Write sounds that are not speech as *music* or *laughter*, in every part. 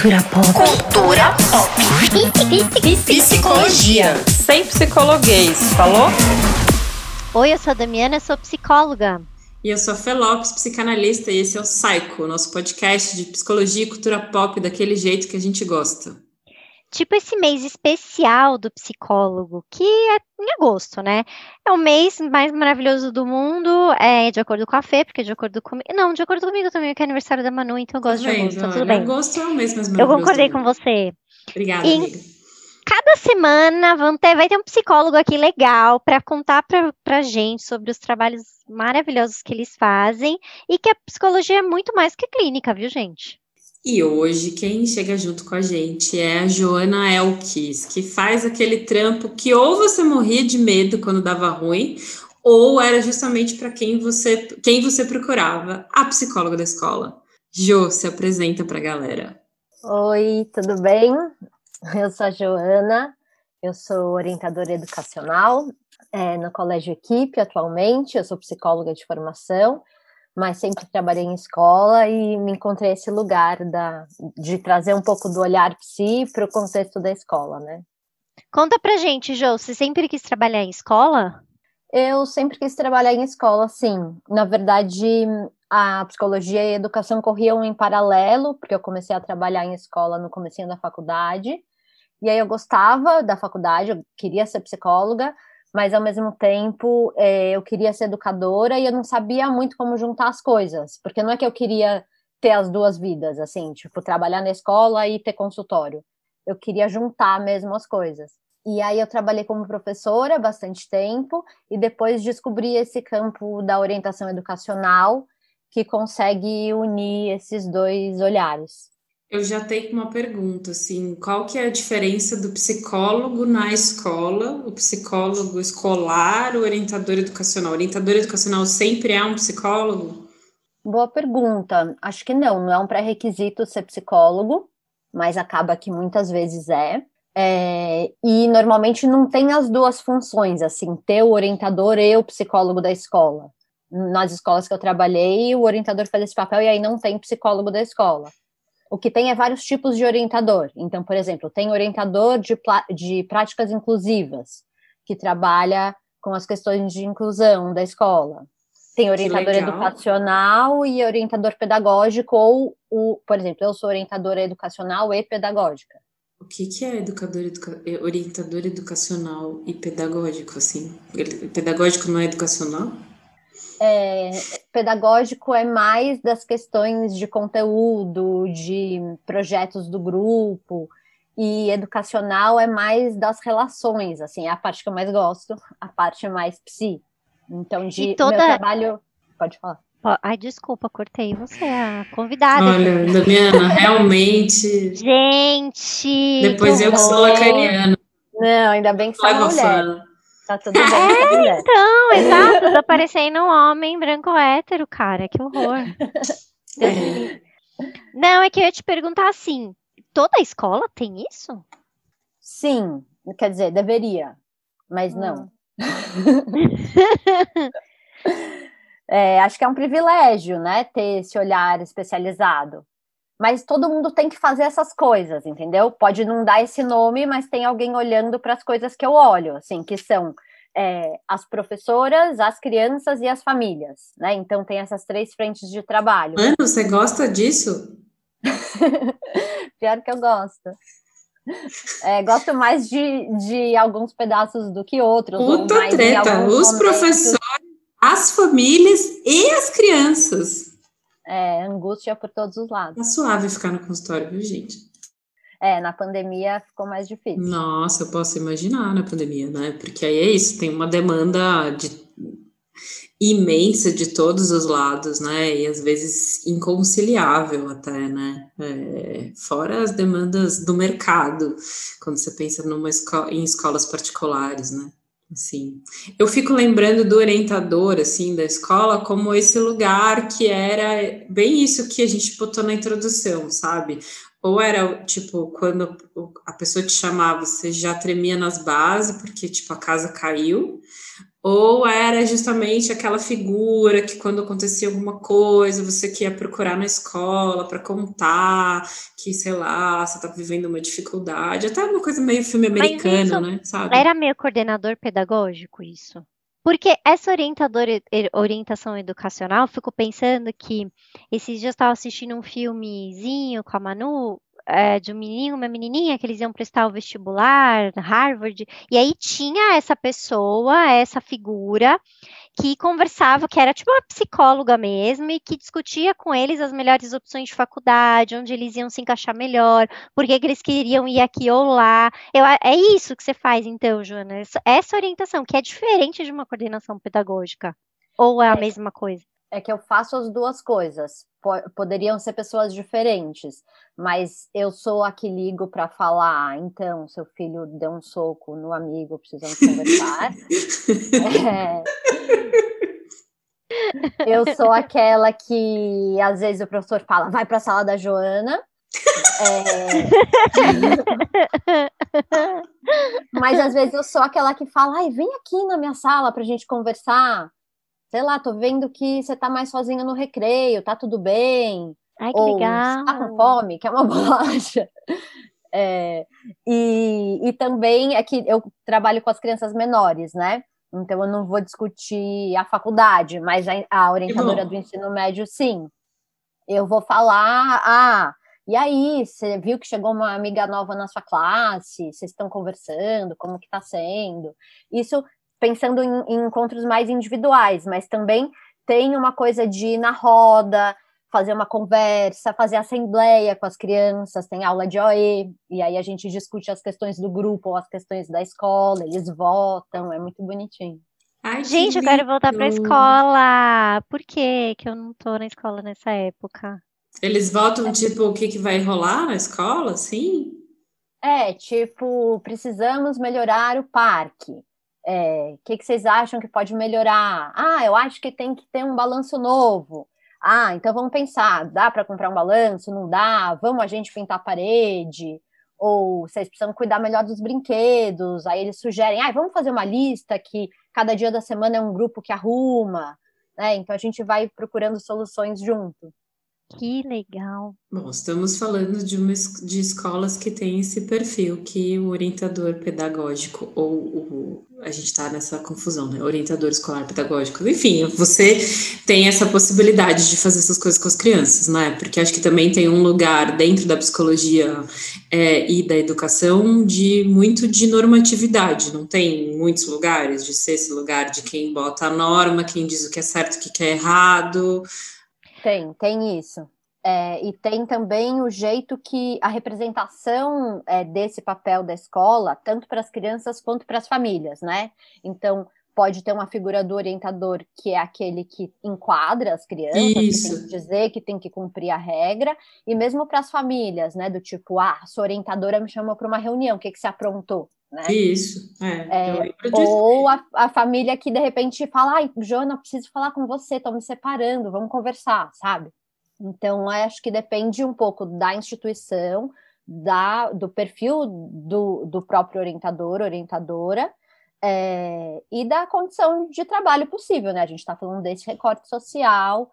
Cultura pop. Cultura pop. Psicologia. Sem psicologuês, falou? Oi, eu sou a Damiana, sou psicóloga. E eu sou a Fê Lopes, psicanalista, e esse é o Psycho, nosso podcast de psicologia e cultura pop daquele jeito que a gente gosta tipo esse mês especial do psicólogo, que é em agosto, né? É o mês mais maravilhoso do mundo, é de acordo com a Fê, porque de acordo comigo. Não, de acordo comigo também, que é aniversário da Manu, então eu gosto de agosto, tá tudo bem. Agosto é o mês mais maravilhoso. Eu concordei com você. Obrigada, e amiga. Cada semana vão ter, vai ter um psicólogo aqui legal para contar pra, pra gente sobre os trabalhos maravilhosos que eles fazem e que a psicologia é muito mais que clínica, viu, gente? E hoje quem chega junto com a gente é a Joana Elkis, que faz aquele trampo que ou você morria de medo quando dava ruim, ou era justamente para quem você quem você procurava, a psicóloga da escola. Jo, se apresenta para a galera. Oi, tudo bem? Eu sou a Joana, eu sou orientadora educacional é, no Colégio Equipe atualmente, eu sou psicóloga de formação mas sempre trabalhei em escola e me encontrei esse lugar da, de trazer um pouco do olhar psi para o contexto da escola, né? Conta pra gente, Jo, você sempre quis trabalhar em escola? Eu sempre quis trabalhar em escola, sim. Na verdade, a psicologia e a educação corriam em paralelo, porque eu comecei a trabalhar em escola no comecinho da faculdade. E aí eu gostava da faculdade, eu queria ser psicóloga, mas ao mesmo tempo é, eu queria ser educadora e eu não sabia muito como juntar as coisas, porque não é que eu queria ter as duas vidas, assim, tipo, trabalhar na escola e ter consultório. Eu queria juntar mesmo as coisas. E aí eu trabalhei como professora bastante tempo e depois descobri esse campo da orientação educacional que consegue unir esses dois olhares. Eu já tenho uma pergunta, assim, qual que é a diferença do psicólogo na escola, o psicólogo escolar, o orientador educacional? O orientador educacional sempre é um psicólogo? Boa pergunta. Acho que não, não é um pré-requisito ser psicólogo, mas acaba que muitas vezes é. é. E normalmente não tem as duas funções, assim, ter o orientador e o psicólogo da escola. Nas escolas que eu trabalhei, o orientador faz esse papel e aí não tem psicólogo da escola. O que tem é vários tipos de orientador. Então, por exemplo, tem orientador de, de práticas inclusivas, que trabalha com as questões de inclusão da escola. Tem orientador educacional e orientador pedagógico, ou, o, por exemplo, eu sou orientadora educacional e pedagógica. O que, que é educador, educa... É orientador educacional e pedagógico, assim? Pedagógico não é educacional? É, pedagógico é mais das questões de conteúdo, de projetos do grupo, e educacional é mais das relações, assim, é a parte que eu mais gosto, a parte mais psi. Então, de toda... meu trabalho. Pode falar. Ai, desculpa, cortei você, a convidada. Olha, Damiana, realmente. Gente! Depois eu que sou lacaniana. Não, ainda bem que você é mulher. Fã. Tá tudo bem. É, então, exato. Tô parecendo um homem branco hétero, cara. Que horror. *laughs* É. Não, é que eu ia te perguntar assim: toda escola tem isso? Sim, quer dizer, deveria, mas hum. não. *laughs* é, acho que é um privilégio, né, ter esse olhar especializado. Mas todo mundo tem que fazer essas coisas, entendeu? Pode não dar esse nome, mas tem alguém olhando para as coisas que eu olho, assim, que são é, as professoras, as crianças e as famílias, né? Então tem essas três frentes de trabalho. Mano, você gosta disso? *laughs* Pior que eu gosto. É, gosto mais de, de alguns pedaços do que outros. Puta treta, os momentos. professores, as famílias e as crianças é, angústia por todos os lados. Tá suave ficar no consultório, viu, gente? É, na pandemia ficou mais difícil. Nossa, eu posso imaginar na pandemia, né? Porque aí é isso, tem uma demanda de, imensa de todos os lados, né? E às vezes inconciliável até, né? É, fora as demandas do mercado, quando você pensa numa esco em escolas particulares, né? Assim, eu fico lembrando do orientador, assim, da escola, como esse lugar que era bem isso que a gente botou na introdução, sabe? Ou era, tipo, quando a pessoa te chamava, você já tremia nas bases, porque, tipo, a casa caiu, Ou era justamente aquela figura que, quando acontecia alguma coisa, você que ia procurar na escola para contar que, sei lá, você está vivendo uma dificuldade, até uma coisa meio filme americano, né? Sabe? Era meio coordenador pedagógico isso. Porque essa orientadora, orientação educacional, fico pensando que esses dias eu estava assistindo um filmezinho com a Manu, é, de um menino, uma menininha, que eles iam prestar o vestibular, Harvard, e aí tinha essa pessoa, essa figura, que conversava, que era tipo uma psicóloga mesmo, e que discutia com eles as melhores opções de faculdade, onde eles iam se encaixar melhor, por que eles queriam ir aqui ou lá. Eu, é isso que você faz, então, Joana, essa, orientação, que é diferente de uma coordenação pedagógica. Ou é a é. mesma coisa? É que eu faço as duas coisas. Poderiam ser pessoas diferentes, mas eu sou a que ligo para falar. Ah, então, seu filho deu um soco no amigo, precisamos *laughs* conversar. é... Eu sou aquela que às vezes o professor fala, vai para a sala da Joana. É... *laughs* mas às vezes eu sou aquela que fala, ai, vem aqui na minha sala para a gente conversar sei lá, tô vendo que você tá mais sozinha no recreio, tá tudo bem. Ai, que Ou, legal. Tá com fome, quer uma *laughs* bolacha. É, e, e também é que eu trabalho com as crianças menores, né? Então eu não vou discutir a faculdade, mas a, a orientadora do ensino médio, sim. Eu vou falar, ah, e aí, você viu que chegou uma amiga nova na sua classe? Vocês estão conversando? Como que tá sendo? Isso pensando em, em encontros mais individuais, mas também tem uma coisa de ir na roda, fazer uma conversa, fazer assembleia com as crianças, tem aula de OE, e aí a gente discute as questões do grupo ou as questões da escola, eles votam, é muito bonitinho. Ai, gente, que eu quero voltar para a escola. Por que que eu não tô na escola nessa época? Eles votam tipo o que que vai rolar na escola, sim? É, tipo, precisamos melhorar o parque. O é, que, que vocês acham que pode melhorar? Ah, eu acho que tem que ter um balanço novo. Ah, então vamos pensar, dá para comprar um balanço? Não dá? Vamos a gente pintar a parede? Ou vocês precisam cuidar melhor dos brinquedos? Aí eles sugerem, ah, vamos fazer uma lista que cada dia da semana é um grupo que arruma. Né? Então a gente vai procurando soluções junto. Que legal. Bom, estamos falando de, uma, de escolas que têm esse perfil que o orientador pedagógico ou o, a gente está nessa confusão, né? Orientador escolar pedagógico. Enfim, você tem essa possibilidade de fazer essas coisas com as crianças, né? Porque acho que também tem um lugar dentro da psicologia é, e da educação de muito de normatividade. Não tem muitos lugares de ser esse lugar de quem bota a norma, quem diz o que é certo, o que é errado. Tem, tem isso. É, e tem também o jeito que a representação é, desse papel da escola, tanto para as crianças quanto para as famílias, né? Então, pode ter uma figura do orientador que é aquele que enquadra as crianças, Isso. que tem que dizer que tem que cumprir a regra, e mesmo para as famílias, né? Do tipo, ah, sua orientadora me chamou para uma reunião, o que, que você aprontou? Né? Isso, é, é ou a, a, família que de repente fala, ai, Joana, preciso falar com você, estou me separando, vamos conversar, sabe? Então, acho que depende um pouco da instituição, da, do perfil do, do próprio orientador, orientadora, é, e da condição de trabalho possível, né? A gente está falando desse recorte social,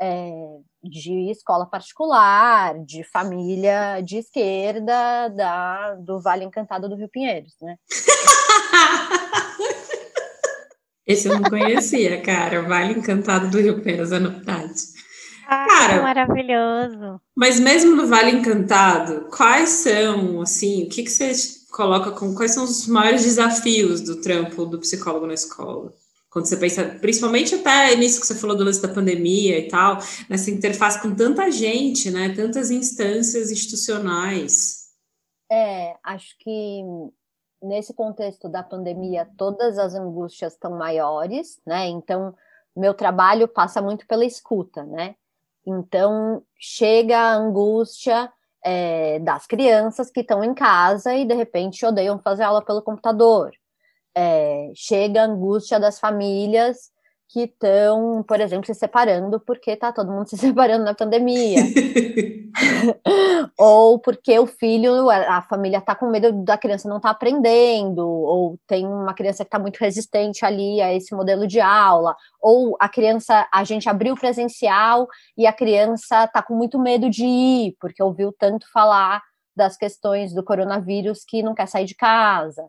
é, de escola particular, de família de esquerda da, do Vale Encantado do Rio Pinheiros, né? *laughs* Esse eu não conhecia, cara. Vale Encantado do Rio Pinheiros é novidade. Ah, cara, maravilhoso. Mas mesmo no Vale Encantado, quais são, assim, o que, que você coloca como quais são os maiores desafios do trampo do psicólogo na escola? Quando você pensa, principalmente até nisso que você falou do lance da pandemia e tal, nessa interface com tanta gente, né? Tantas instâncias institucionais. É, acho que nesse contexto da pandemia, todas as angústias estão maiores, né? Então, meu trabalho passa muito pela escuta, né? Então, chega a angústia é, das crianças que estão em casa e, de repente, odeiam fazer aula pelo computador. É, chega a angústia das famílias que estão, por exemplo, se separando porque tá todo mundo *laughs* se separando na pandemia. *laughs* ou porque o filho, a família tá com medo da criança não tá aprendendo, ou tem uma criança que tá muito resistente ali a esse modelo de aula, ou a criança, a gente abriu presencial e a criança tá com muito medo de ir, porque ouviu tanto falar das questões do coronavírus que não quer sair de casa.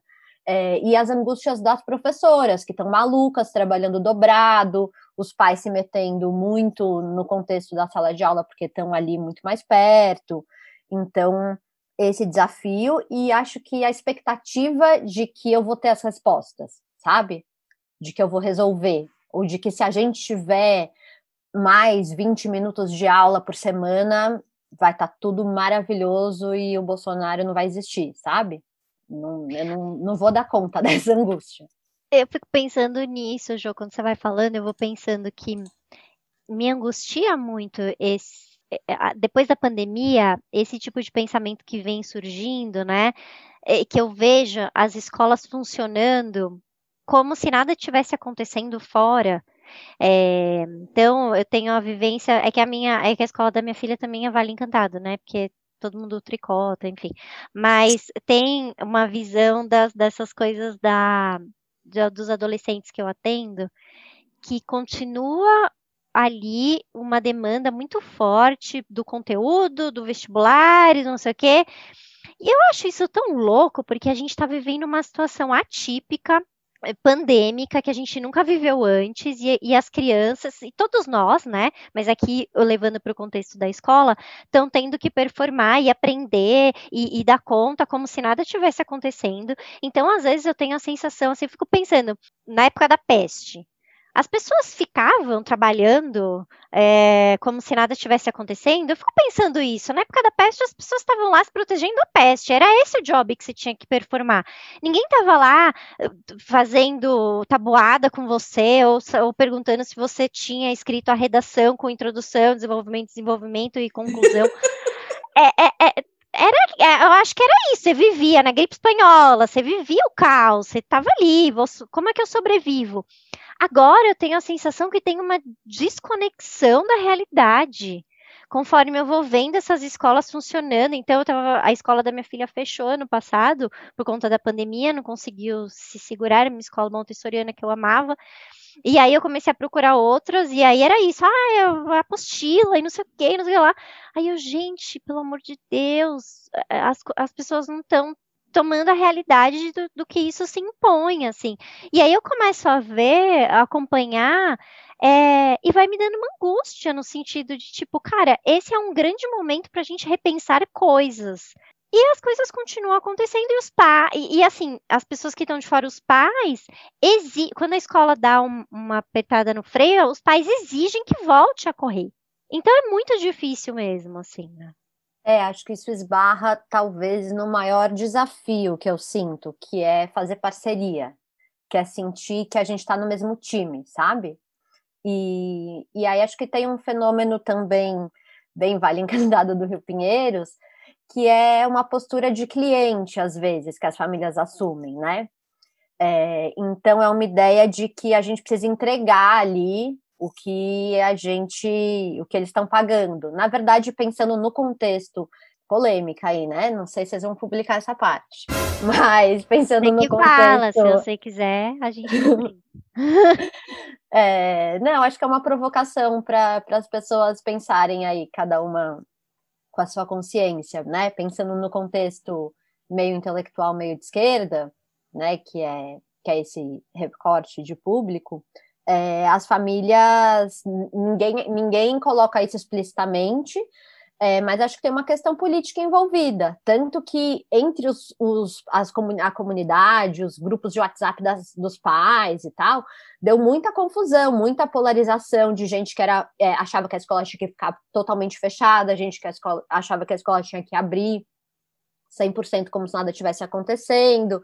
É, e as angústias das professoras, que estão malucas, trabalhando dobrado, os pais se metendo muito no contexto da sala de aula, porque estão ali muito mais perto. Então, esse desafio, e acho que a expectativa de que eu vou ter as respostas, sabe? De que eu vou resolver, ou de que se a gente tiver mais 20 minutos de aula por semana, vai estar tá tudo maravilhoso e o Bolsonaro não vai existir, sabe? Não, eu não, não vou dar conta *laughs* dessa angústia. Eu fico pensando nisso, Jô, quando você vai falando, eu vou pensando que me angustia muito esse é, depois da pandemia, esse tipo de pensamento que vem surgindo, né? É, que eu vejo as escolas funcionando como se nada tivesse acontecendo fora. É, então, eu tenho a vivência, é que a minha, é que a escola da minha filha também é Vale Encantado, né? Porque todo mundo tricota, enfim. Mas tem uma visão das, dessas coisas da, de, dos adolescentes que eu atendo que continua ali uma demanda muito forte do conteúdo, do vestibular, não sei o quê. E eu acho isso tão louco, porque a gente está vivendo uma situação atípica pandêmica que a gente nunca viveu antes e, e, as crianças e todos nós, né? Mas aqui levando para o contexto da escola, estão tendo que performar e aprender e, e, dar conta como se nada tivesse acontecendo. Então, às vezes eu tenho a sensação, assim, fico pensando na época da peste, as pessoas ficavam trabalhando é, como se nada estivesse acontecendo. Eu fico pensando isso. Na época da peste, as pessoas estavam lá se protegendo da peste. Era esse o job que você tinha que performar. Ninguém estava lá eh, fazendo tabuada com você ou, ou, perguntando se você tinha escrito a redação com introdução, desenvolvimento, desenvolvimento e conclusão. *laughs* é, é, é era, é, eu acho que era isso, você vivia na gripe espanhola, você vivia o caos, você estava ali, você, como é que eu sobrevivo? Agora eu tenho a sensação que tem uma desconexão da realidade. Conforme eu vou vendo essas escolas funcionando, então tava, a escola da minha filha fechou ano passado por conta da pandemia, não conseguiu se segurar, minha escola montessoriana que eu amava. E aí eu comecei a procurar outras, e aí era isso, ah, a apostila e não sei o que, não sei o que lá. Aí eu, gente, pelo amor de Deus, as, as pessoas não estão tomando a realidade do, do, que isso se impõe, assim. E aí eu começo a ver, a acompanhar, é, e vai me dando uma angústia no sentido de tipo, cara, esse é um grande momento para a gente repensar coisas. E as coisas continuam acontecendo e os pais, e, e, assim, as pessoas que estão de fora, os pais, quando a escola dá um, uma apertada no freio, os pais exigem que volte a correr. Então é muito difícil mesmo, assim, né? É, acho que isso esbarra talvez no maior desafio que eu sinto, que é fazer parceria, que é sentir que a gente está no mesmo time, sabe? E, e aí acho que tem um fenômeno também bem vale encantado do Rio Pinheiros, que é uma postura de cliente, às vezes, que as famílias assumem, né? É, então é uma ideia de que a gente precisa entregar ali o que a gente, o que eles estão pagando. Na verdade, pensando no contexto polêmica aí, né? Não sei se vocês vão publicar essa parte, *laughs* mas pensando Tem no que contexto. Fala, se você quiser, a gente. *laughs* é, não, acho que é uma provocação para as pessoas pensarem aí, cada uma com a sua consciência, né? Pensando no contexto meio intelectual, meio de esquerda, né? Que é que é esse recorte de público é, as famílias, ninguém, ninguém coloca isso explicitamente, é, mas acho que tem uma questão política envolvida, tanto que entre os, os as a comunidade, os grupos de WhatsApp das, dos pais e tal, deu muita confusão, muita polarização de gente que era, é, achava que a escola tinha que ficar totalmente fechada, gente que a escola, achava que a escola tinha que abrir 100% como se nada tivesse acontecendo,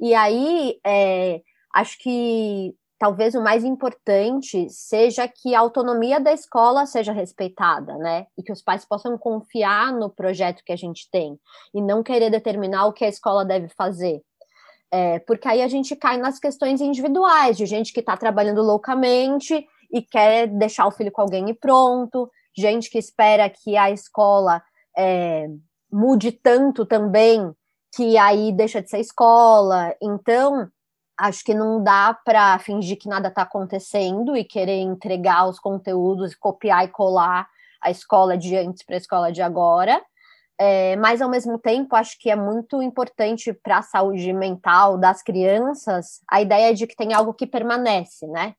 e aí é, acho que talvez o mais importante seja que a autonomia da escola seja respeitada, né? E que os pais possam confiar no projeto que a gente tem e não querer determinar o que a escola deve fazer. É, porque aí a gente cai nas questões individuais, de gente que está trabalhando loucamente e quer deixar o filho com alguém e pronto, gente que espera que a escola é, mude tanto também que aí deixa de ser escola. Então, acho que não dá para fingir que nada está acontecendo e querer entregar os conteúdos, copiar e colar a escola de antes para a escola de agora. É, mas, ao mesmo tempo, acho que é muito importante para a saúde mental das crianças a ideia de que tem algo que permanece, né?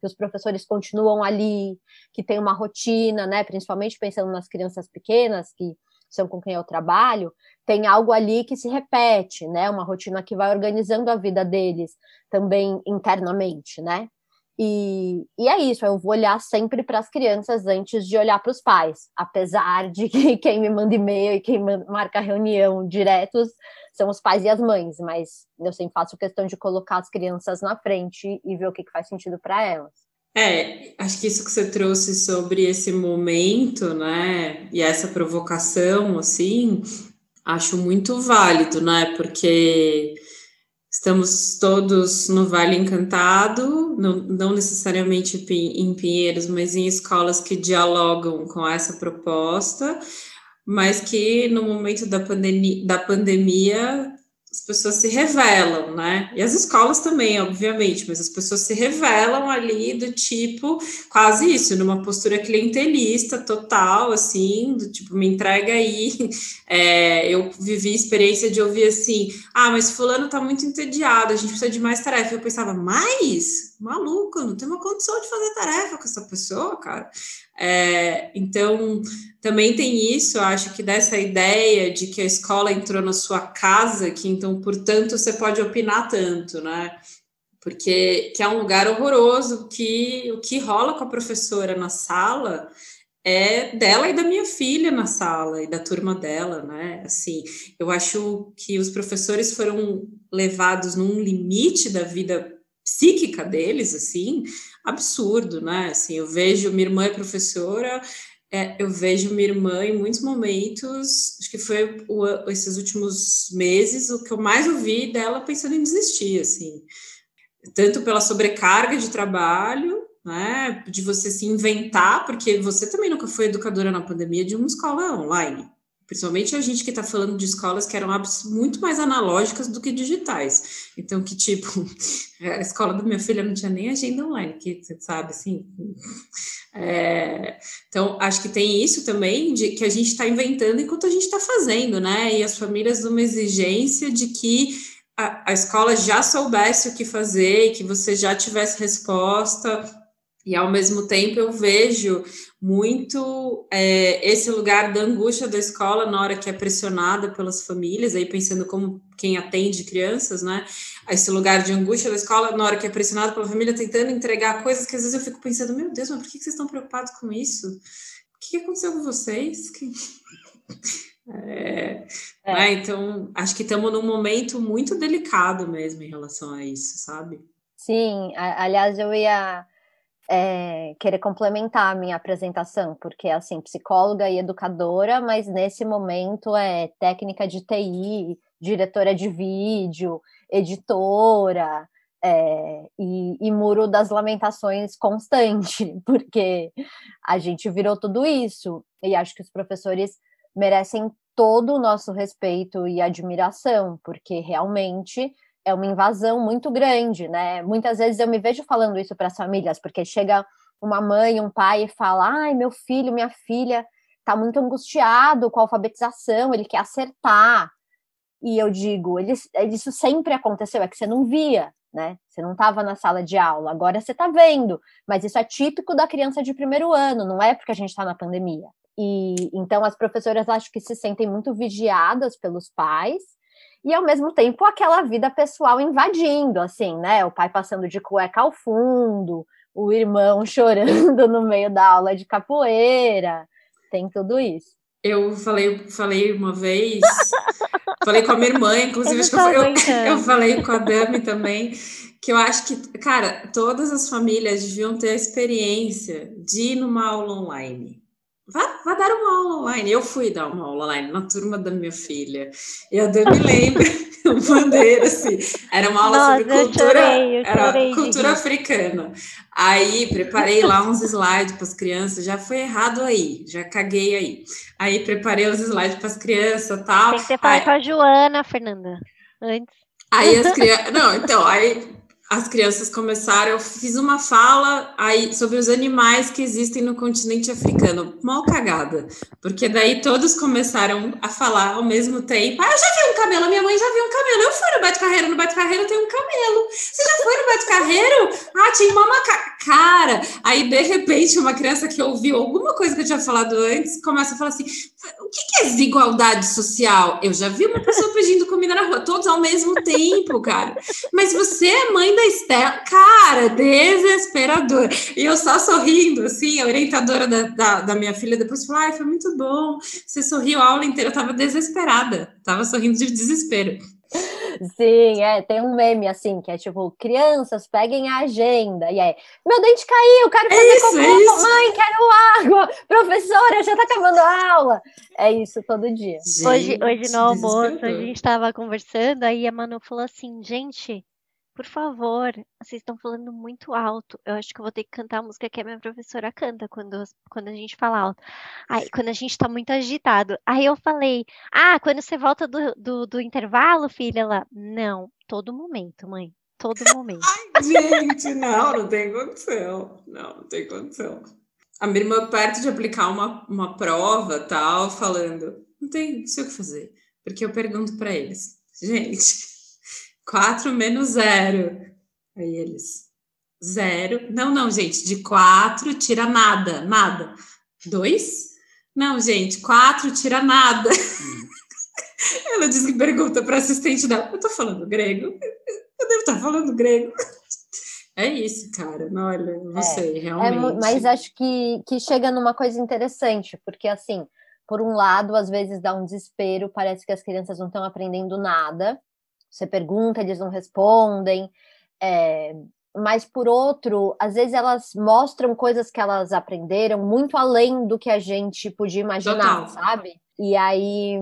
Que os professores continuam ali, que tem uma rotina, né? Principalmente pensando nas crianças pequenas, que são com quem eu trabalho, tem algo ali que se repete, né? Uma rotina que vai organizando a vida deles também internamente, né? E, e é isso, eu vou olhar sempre para as crianças antes de olhar para os pais, apesar de que *laughs* quem me manda e-mail e quem marca reunião diretos são os pais e as mães, mas eu sempre faço questão de colocar as crianças na frente e ver o que, que faz sentido para elas. É, acho que isso que você trouxe sobre esse momento, né, e essa provocação, assim, acho muito válido, né, porque Estamos todos no Vale Encantado, não, não, necessariamente em Pinheiros, mas em escolas que dialogam com essa proposta, mas que no momento da, pandemia, da pandemia as pessoas se revelam, né? E as escolas também, obviamente, mas as pessoas se revelam ali do tipo, quase isso, numa postura clientelista total, assim, do tipo, me entrega aí. *laughs* É, eu vivi a experiência de ouvir assim, ah, mas fulano tá muito entediado, a gente precisa de mais tarefa. Eu pensava, mais? Maluco, não tem uma condição de fazer tarefa com essa pessoa, cara. É, então, também tem isso, eu acho que dessa ideia de que a escola entrou na sua casa, que então, portanto, você pode opinar tanto, né? Porque que é um lugar horroroso, que o que rola com a professora na sala é dela e da minha filha na sala e da turma dela, né? Assim, eu acho que os professores foram levados num limite da vida psíquica deles, assim, absurdo, né? Assim, eu vejo minha irmã é professora, é, eu vejo minha irmã em muitos momentos, acho que foi o, esses últimos meses, o que eu mais ouvi dela pensando em desistir, assim, tanto pela sobrecarga de trabalho, né, de você se inventar, porque você também nunca foi educadora na pandemia de uma escola online, Principalmente a gente que está falando de escolas que eram muito mais analógicas do que digitais. Então, que tipo, *laughs* a escola da minha filha não tinha nem agenda online, que você sabe, assim. *laughs* É, então, acho que tem isso também, de que a gente está inventando enquanto a gente está fazendo, né? E as famílias uma exigência de que a, a escola já soubesse o que fazer, e que você já tivesse resposta e ao mesmo tempo eu vejo muito é, esse lugar da angústia da escola na hora que é pressionada pelas famílias, aí pensando como quem atende crianças, né? Esse lugar de angústia da escola na hora que é pressionada pela família, tentando entregar coisas que às vezes eu fico pensando, meu Deus, mas por que vocês estão preocupados com isso? O que aconteceu com vocês? Que... É, *laughs* é. Né? Então, acho que estamos num momento muito delicado mesmo em relação a isso, sabe? Sim, aliás, eu ia é, querer complementar a minha apresentação, porque assim, psicóloga e educadora, mas nesse momento é técnica de TI, diretora de vídeo, editora, é, e, e, muro das lamentações constante, *laughs* porque a gente virou tudo isso, e acho que os professores merecem todo o nosso respeito e admiração, porque realmente é uma invasão muito grande, né? Muitas vezes eu me vejo falando isso para as famílias, porque chega uma mãe, um pai e fala: "Ai, meu filho, minha filha está muito angustiado com a alfabetização, ele quer acertar". E eu digo, ele, isso sempre aconteceu, é que você não via, né? Você não estava na sala de aula, agora você está vendo, mas isso é típico da criança de primeiro ano, não é porque a gente está na pandemia. E então as professoras acho que se sentem muito vigiadas pelos pais e ao mesmo tempo aquela vida pessoal invadindo, assim, né? O pai passando de cueca ao fundo, o irmão *laughs* chorando no meio da aula de capoeira, tem tudo isso. Eu falei, falei uma vez, falei com a minha irmã, inclusive, acho que eu, eu, eu falei com a Dami também, que eu acho que, cara, todas as famílias deviam ter a experiência de ir numa aula online vá, vá dar uma aula online. Eu fui dar uma aula online na turma da minha filha. Eu me lembro, *laughs* eu mandei assim, era uma aula Nossa, sobre eu cultura, chorei, eu chorei cultura africana. Aí preparei lá uns slides para as crianças, já foi errado aí, já caguei aí. Aí preparei os slides para as crianças, tal. Tem que ter falado com a Joana, Fernanda. Antes. Aí as crianças. Não, então, aí as crianças começaram, eu fiz uma fala aí sobre os animais que existem no continente africano. Mal cagada. Porque daí todos começaram a falar ao mesmo tempo. Ah, eu já vi um camelo, minha mãe já viu um camelo. Eu fui no Bate-Carreiro, no Bate-Carreiro tem um camelo. Você já foi no Bate-Carreiro? Ah, tinha uma macaca. Cara, aí de repente uma criança que ouviu alguma coisa que eu tinha falado antes começa a falar assim: o que, que é desigualdade social? Eu já vi uma pessoa pedindo comida na rua, todos ao mesmo tempo, cara. Mas você é mãe da Estela, cara, desesperador. E eu só sorrindo, assim, a orientadora da, da, da minha filha depois falou: ai, foi muito bom. Você sorriu a aula inteira, eu tava desesperada, tava sorrindo de desespero. Sim, é, tem um meme assim, que é tipo, crianças, peguem a agenda. E aí, meu dente caiu, quero fazer isso, cocô, é isso. mãe, quero água, professora, já tá acabando a aula. É isso todo dia. Hoje, hoje no almoço, a gente estava conversando, aí a Manu falou assim, gente, por favor, vocês estão falando muito alto. Eu acho que eu vou ter que cantar a música que a minha professora canta quando, quando a gente fala alto. Aí, quando a gente tá muito agitado. Aí eu falei, ah, quando você volta do, do, do intervalo, filha, ela, não, todo momento, mãe, todo momento. *laughs* Gente, não, não tem condição. Não, não tem condição. A minha irmã, perto de aplicar uma, uma prova, tal, falando, não tem, não sei o que fazer. Porque eu pergunto para eles, gente, 4 menos 0. Aí eles, zero. Não, não, gente, de 4 tira nada, nada. 2? Não, gente, 4 tira nada. *laughs* Ela diz que pergunta para assistente dela, eu tô falando grego? Eu devo estar falando grego. É isso, cara. Não, Olha, não sei, É, realmente. mu- mas acho que, que chega numa coisa interessante, porque assim, por um lado, às vezes dá um desespero, parece que as crianças não estão aprendendo nada. Você pergunta, eles não respondem. é, mas por outro, às vezes elas mostram coisas que elas aprenderam muito além do que a gente podia imaginar, Total. sabe? E aí,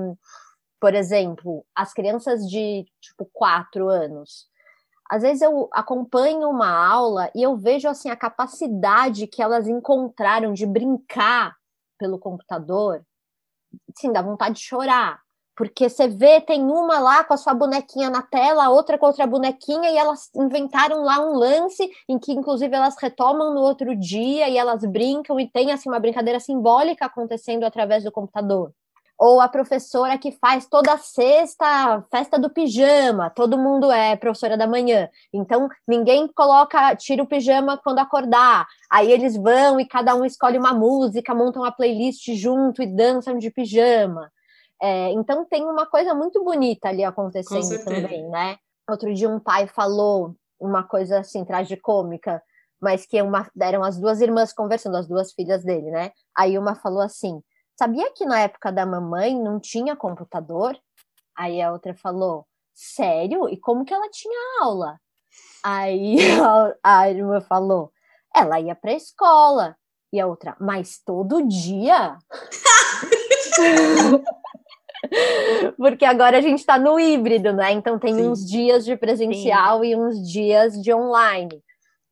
por exemplo, as crianças de tipo quatro anos, às vezes eu acompanho uma aula e eu vejo assim a capacidade que elas encontraram de brincar pelo computador, sim, dá vontade de chorar. Porque você vê, tem uma lá com a sua bonequinha na tela, outra com outra bonequinha, e elas inventaram lá um lance em que, inclusive, elas retomam no outro dia e elas brincam e tem assim uma brincadeira simbólica acontecendo através do computador. Ou a professora que faz toda sexta festa do pijama, todo mundo é professora da manhã. Então, ninguém coloca, tira o pijama quando acordar. Aí eles vão e cada um escolhe uma música, montam uma playlist junto e dançam de pijama. É, então, tem uma coisa muito bonita ali acontecendo também, né? Outro dia, um pai falou uma coisa assim, tragicômica, mas que uma, eram as duas irmãs conversando, as duas filhas dele, né? Aí uma falou assim: Sabia que na época da mamãe não tinha computador? Aí a outra falou: Sério? E como que ela tinha aula? Aí *laughs* a, a irmã falou: Ela ia para a escola. E a outra: Mas todo dia? *laughs* *laughs* *laughs* Porque agora a gente está no híbrido, né? Então tem Sim. uns dias de presencial e uns dias de online.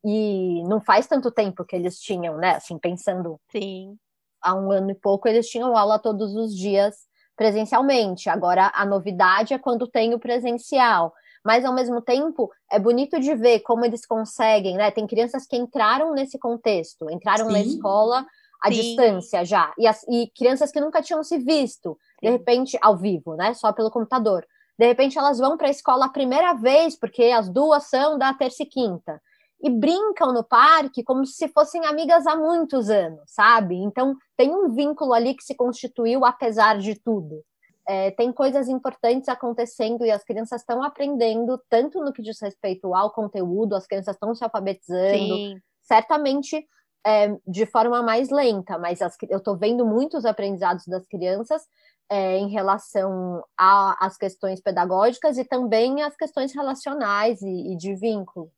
E não faz tanto tempo que eles tinham, né? Assim, pensando Sim. há um ano e pouco, eles tinham aula todos os dias presencialmente. Agora, a novidade é quando tem o presencial. Mas, ao mesmo tempo, é bonito de ver como eles conseguem, né? Tem crianças que entraram nesse contexto, entraram na Sim. escola à Sim. distância já. E, as- e crianças que nunca tinham se visto, de Sim. repente, ao vivo, né? Só pelo computador. De repente, elas vão para a escola a primeira vez, porque as duas são da terça e quinta e brincam no parque como se fossem amigas há muitos anos, sabe? Então tem um vínculo ali que se constituiu apesar de tudo. É, tem coisas importantes acontecendo e as crianças estão aprendendo, tanto no que diz respeito ao conteúdo, as crianças estão se alfabetizando, Sim. certamente é, de forma mais lenta, mas as- eu estou vendo muitos aprendizados das crianças é, em relação às questões pedagógicas e também às questões relacionais e, e de vínculo.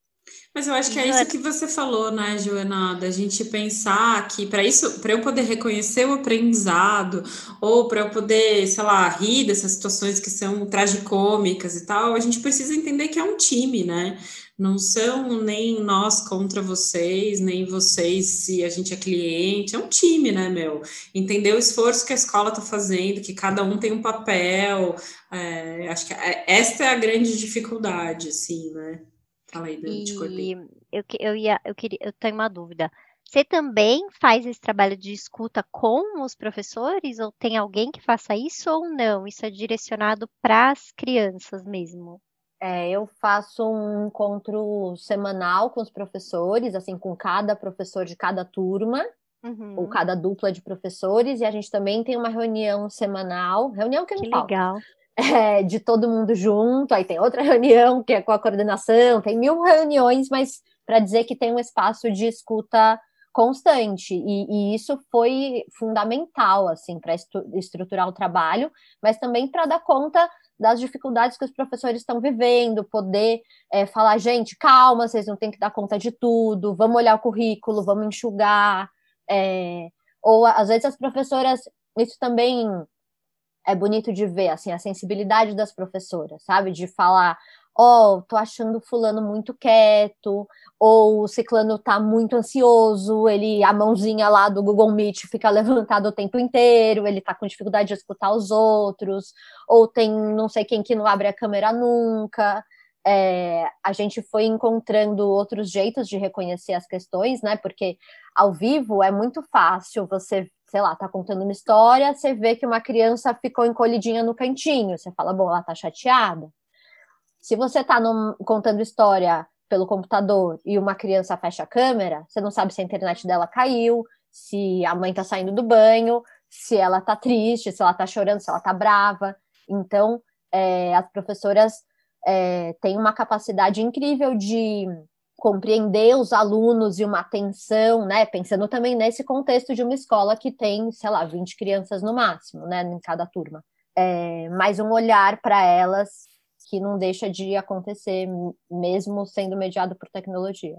Mas eu acho que é isso que você falou, né, Joana, da gente pensar que para isso, para eu poder reconhecer o aprendizado, ou para eu poder, sei lá, rir dessas situações que são tragicômicas e tal, a gente precisa entender que é um time, né? Não são nem nós contra vocês, nem vocês se a gente é cliente, é um time, né, meu? Entender o esforço que a escola está fazendo, que cada um tem um papel. É, acho que é, esta é a grande dificuldade, assim, né? Fala aí, Dani, te cortei. Eu, eu, ia, eu, queria, eu tenho uma dúvida. Você também faz esse trabalho de escuta com os professores, ou tem alguém que faça isso ou não? Isso é direcionado para as crianças mesmo? É, eu faço um encontro semanal com os professores, assim, com cada professor de cada turma, uhum. ou cada dupla de professores, e a gente também tem uma reunião semanal, reunião que não que falta. Legal é, de todo mundo junto, aí tem outra *laughs* reunião que é com a coordenação, tem mil reuniões, mas para dizer que tem um espaço de escuta constante, e, e isso foi fundamental, assim, para estruturar o trabalho, mas também para dar conta das dificuldades que os professores estão vivendo, poder é, falar, gente, calma, vocês não têm que dar conta de tudo, vamos olhar o currículo, vamos enxugar, é, ou às vezes as professoras, isso também é bonito de ver, assim, a sensibilidade das professoras, sabe? De falar, ó, oh, tô achando fulano muito quieto, ou o ciclano tá muito ansioso, ele, a mãozinha lá do Google Meet fica levantada o tempo inteiro, ele tá com dificuldade de escutar os outros, ou tem não sei quem que não abre a câmera nunca. É, a gente foi encontrando outros jeitos de reconhecer as questões, né? Porque ao vivo é muito fácil você sei lá, tá contando uma história, você vê que uma criança ficou encolhidinha no cantinho, você fala, bom, ela tá chateada. Se você tá num, contando história pelo computador e uma criança fecha a câmera, você não sabe se a internet dela caiu, se a mãe tá saindo do banho, se ela tá triste, se ela tá chorando, se ela tá brava. Então, é, as professoras é, têm uma capacidade incrível de compreender os alunos e uma atenção, né? Pensando também nesse contexto de uma escola que tem, sei lá, 20 crianças no máximo, né, em cada turma. É, mas um olhar para elas que não deixa de acontecer, mesmo sendo mediado por tecnologia.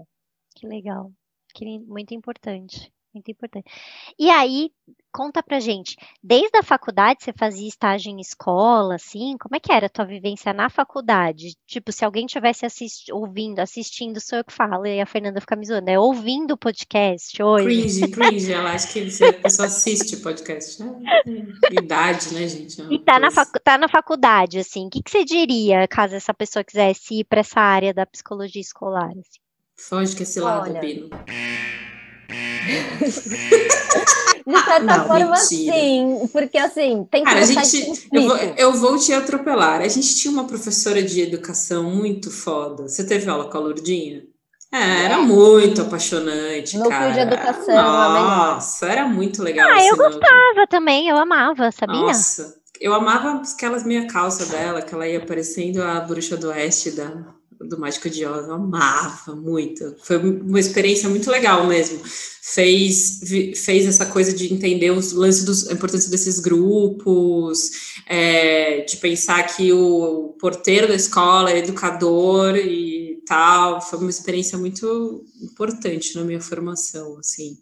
Que legal, que muito importante. Muito importante. E aí, conta pra gente, desde a faculdade você fazia estágio em escola, assim? Como é que era a tua vivência na faculdade? Tipo, se alguém estivesse assisti ouvindo, assistindo, sou eu que falo, e a Fernanda fica me zoando, é ouvindo o podcast hoje. Cringe, cringe, ela acha que a pessoa assiste podcast, né? *laughs* Idade, né, gente? É e tá na, tá na faculdade, assim, o que, que você diria caso essa pessoa quisesse ir para essa área da psicologia escolar? Assim? Foge que esse lado, Bino. De certa não, forma, mentira. sim, porque assim, tem que Cara, a gente, eu vou, eu vou te atropelar. A gente tinha uma professora de educação muito foda. Você teve aula com a Lourdinha? É, era muito apaixonante, Núcleo cara. de educação. Nossa, era muito legal. Ah, eu gostava também, eu amava, sabia? Nossa, eu amava aquelas meia calça dela, que ela ia parecendo a bruxa do oeste da, do Mágico de Oz, eu amava muito. Foi uma experiência muito legal mesmo. Fez, fez essa coisa de entender os lances dos, a importância desses grupos, é, de pensar que o porteiro da escola é educador e tal. Foi uma experiência muito importante na minha formação, assim.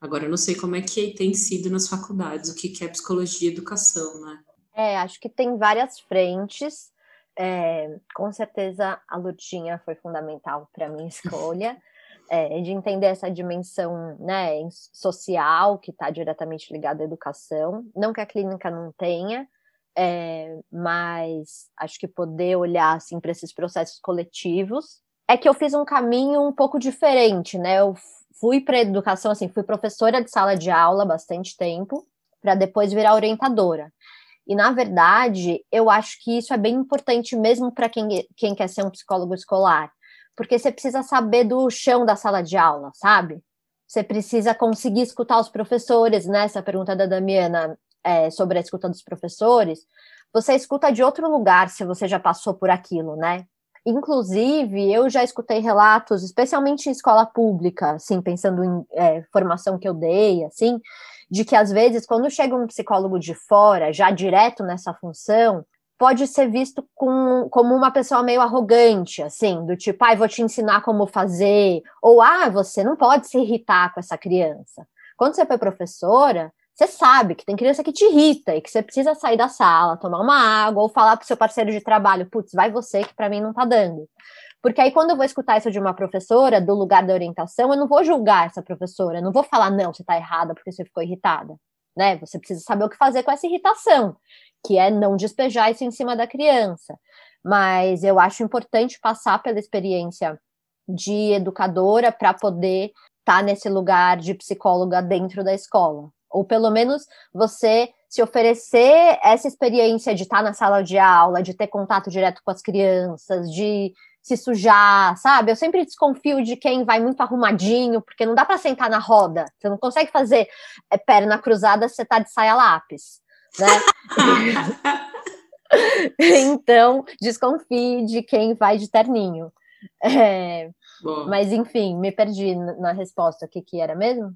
Agora, eu não sei como é que tem sido nas faculdades, o que é psicologia e educação, né? É, acho que tem várias frentes. É, com certeza a lutinha foi fundamental para minha *laughs* escolha, é, de entender essa dimensão né, social que está diretamente ligada à educação. Não que a clínica não tenha, é, mas acho que poder olhar assim, para esses processos coletivos. É que eu fiz um caminho um pouco diferente, né? Eu fui para educação, assim, fui professora de sala de aula bastante tempo, para depois virar orientadora. E, na verdade, eu acho que isso é bem importante mesmo para quem, quem quer ser um psicólogo escolar, porque você precisa saber do chão da sala de aula, sabe? Você precisa conseguir escutar os professores, né? Essa pergunta da Damiana é, sobre a escuta dos professores. Você escuta de outro lugar se você já passou por aquilo, né? Inclusive, eu já escutei relatos, especialmente em escola pública, assim, pensando em é, formação que eu dei, assim, de que às vezes, quando chega um psicólogo de fora, já direto nessa função, pode ser visto com, como uma pessoa meio arrogante, assim, do tipo, ai, ah, vou te ensinar como fazer, ou ah, você não pode se irritar com essa criança. Quando você foi professora, você sabe que tem criança que te irrita e que você precisa sair da sala, tomar uma água ou falar pro seu parceiro de trabalho, putz, vai você que para mim não tá dando. Porque aí quando eu vou escutar isso de uma professora, do lugar da orientação, eu não vou julgar essa professora, eu não vou falar não, você tá errada porque você ficou irritada, né? Você precisa saber o que fazer com essa irritação, que é não despejar isso em cima da criança. Mas eu acho importante passar pela experiência de educadora para poder estar tá nesse lugar de psicóloga dentro da escola, ou pelo menos você se oferecer essa experiência de estar na sala de aula, de ter contato direto com as crianças, de se sujar, sabe? Eu sempre desconfio de quem vai muito arrumadinho, porque não dá para sentar na roda. Você não consegue fazer é, perna cruzada se você tá de saia lápis, né? *laughs* então, desconfie de quem vai de terninho. É, mas, enfim, me perdi na resposta. O que, que era mesmo?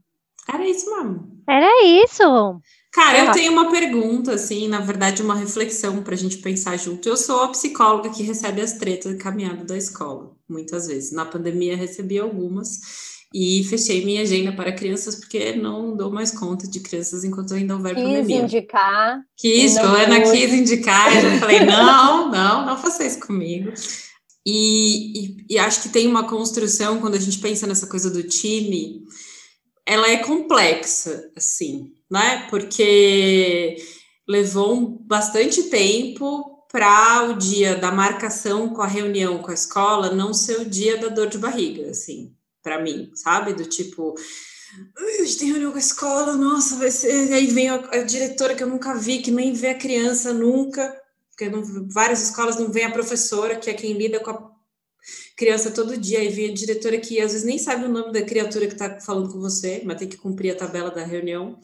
Era isso mesmo. Era isso. Cara, eu tenho uma pergunta, assim, na verdade, uma reflexão para a gente pensar junto. Eu sou a psicóloga que recebe as tretas caminhada da escola, muitas vezes. Na pandemia recebi algumas e fechei minha agenda para crianças porque não dou mais conta de crianças enquanto ainda houver quis pandemia. Quis indicar. Quis, Joana quis indicar, eu falei, *laughs* não, não, não faça isso comigo. E, e, e acho que tem uma construção, quando a gente pensa nessa coisa do time, ela é complexa, assim, né? Porque levou bastante tempo para o dia da marcação com a reunião com a escola não ser o dia da dor de barriga, assim, para mim, sabe? Do tipo, a gente tem reunião com a escola, nossa, vai ser. Aí vem a, a, diretora que eu nunca vi, que nem vê a criança nunca, porque não, várias escolas não vem a professora, que é quem lida com a criança todo dia, aí vem a diretora que às vezes nem sabe o nome da criatura que está falando com você, mas tem que cumprir a tabela da reunião.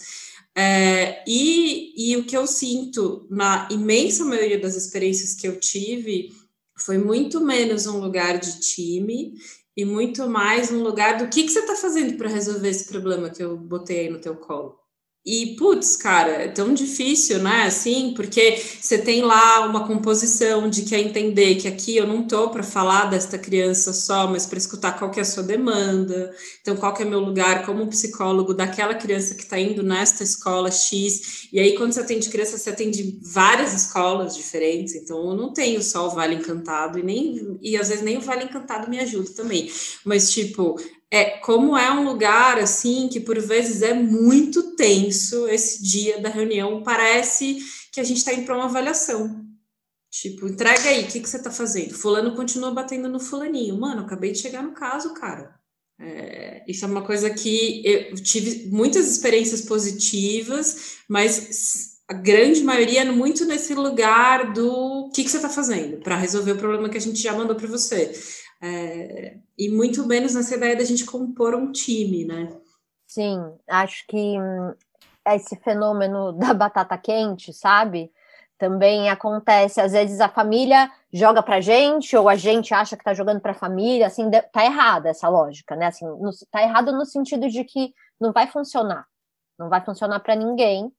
É, e, e o que eu sinto na imensa maioria das experiências que eu tive foi muito menos um lugar de time e muito mais um lugar do que, que você está fazendo para resolver esse problema que eu botei aí no teu colo. E, putz, cara, é tão difícil, né? Assim, porque você tem lá uma composição de quer entender que aqui eu não tô para falar desta criança só, mas para escutar qual que é a sua demanda. Então, qual que é meu lugar como psicólogo daquela criança que está indo nesta escola X. E aí, quando você atende criança, você atende várias escolas diferentes. Então, eu não tenho só o Vale Encantado e nem e às vezes nem o Vale Encantado me ajuda também. Mas, tipo, é como é um lugar assim que por vezes é muito tenso esse dia da reunião, parece que a gente está indo para uma avaliação. Tipo, entrega aí, o que, que você está fazendo? Fulano continua batendo no fulaninho. Mano, acabei de chegar no caso, cara. É, isso é uma coisa que eu tive muitas experiências positivas, mas a grande maioria é muito nesse lugar do que, que você está fazendo para resolver o problema que a gente já mandou para você. É, e muito menos nessa ideia da gente compor um time, né? Sim, acho que hum, esse fenômeno *laughs* da batata quente, sabe? Também acontece, às vezes a família joga pra gente, ou a gente acha que tá jogando pra família, assim, tá errada essa lógica, né? Assim, no, tá errado no sentido de que não vai funcionar, não vai funcionar para ninguém.